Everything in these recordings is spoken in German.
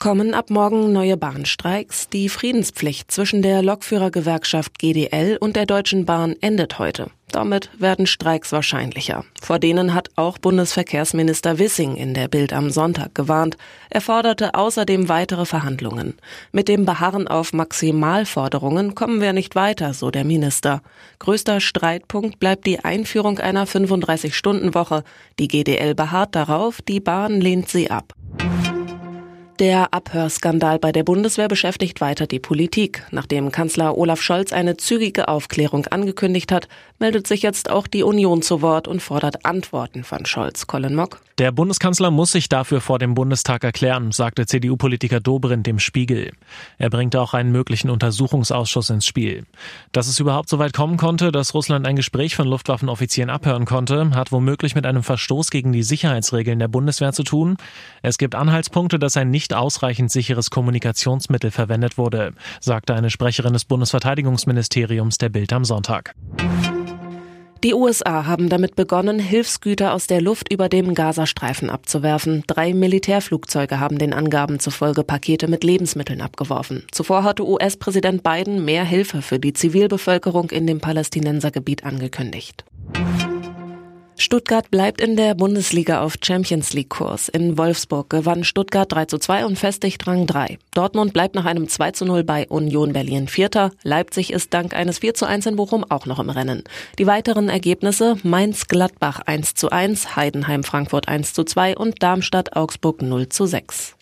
Kommen ab morgen neue Bahnstreiks? Die Friedenspflicht zwischen der Lokführergewerkschaft GDL und der Deutschen Bahn endet heute. Damit werden Streiks wahrscheinlicher. Vor denen hat auch Bundesverkehrsminister Wissing in der Bild am Sonntag gewarnt. Er forderte außerdem weitere Verhandlungen. Mit dem Beharren auf Maximalforderungen kommen wir nicht weiter, so der Minister. Größter Streitpunkt bleibt die Einführung einer 35-Stunden-Woche. Die GDL beharrt darauf, die Bahn lehnt sie ab. Der Abhörskandal bei der Bundeswehr beschäftigt weiter die Politik. Nachdem Kanzler Olaf Scholz eine zügige Aufklärung angekündigt hat, meldet sich jetzt auch die Union zu Wort und fordert Antworten von Scholz. Colin Mock. Der Bundeskanzler muss sich dafür vor dem Bundestag erklären, sagte CDU-Politiker Dobrindt dem Spiegel. Er bringt auch einen möglichen Untersuchungsausschuss ins Spiel. Dass es überhaupt so weit kommen konnte, dass Russland ein Gespräch von Luftwaffenoffizieren abhören konnte, hat womöglich mit einem Verstoß gegen die Sicherheitsregeln der Bundeswehr zu tun. Es gibt Anhaltspunkte, dass ein nicht nicht ausreichend sicheres Kommunikationsmittel verwendet wurde, sagte eine Sprecherin des Bundesverteidigungsministeriums der Bild am Sonntag. Die USA haben damit begonnen, Hilfsgüter aus der Luft über dem Gazastreifen abzuwerfen. Drei Militärflugzeuge haben den Angaben zufolge Pakete mit Lebensmitteln abgeworfen. Zuvor hatte US-Präsident Biden mehr Hilfe für die Zivilbevölkerung in dem Palästinensergebiet angekündigt. Stuttgart bleibt in der Bundesliga auf Champions League Kurs. In Wolfsburg gewann Stuttgart 3 zu 2 und festigt Rang 3. Dortmund bleibt nach einem 2 zu 0 bei Union Berlin Vierter. Leipzig ist dank eines 4 zu 1 in Bochum auch noch im Rennen. Die weiteren Ergebnisse Mainz Gladbach 1 zu 1, Heidenheim Frankfurt 1 zu 2 und Darmstadt Augsburg 0 zu 6.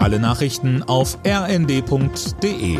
Alle Nachrichten auf rnd.de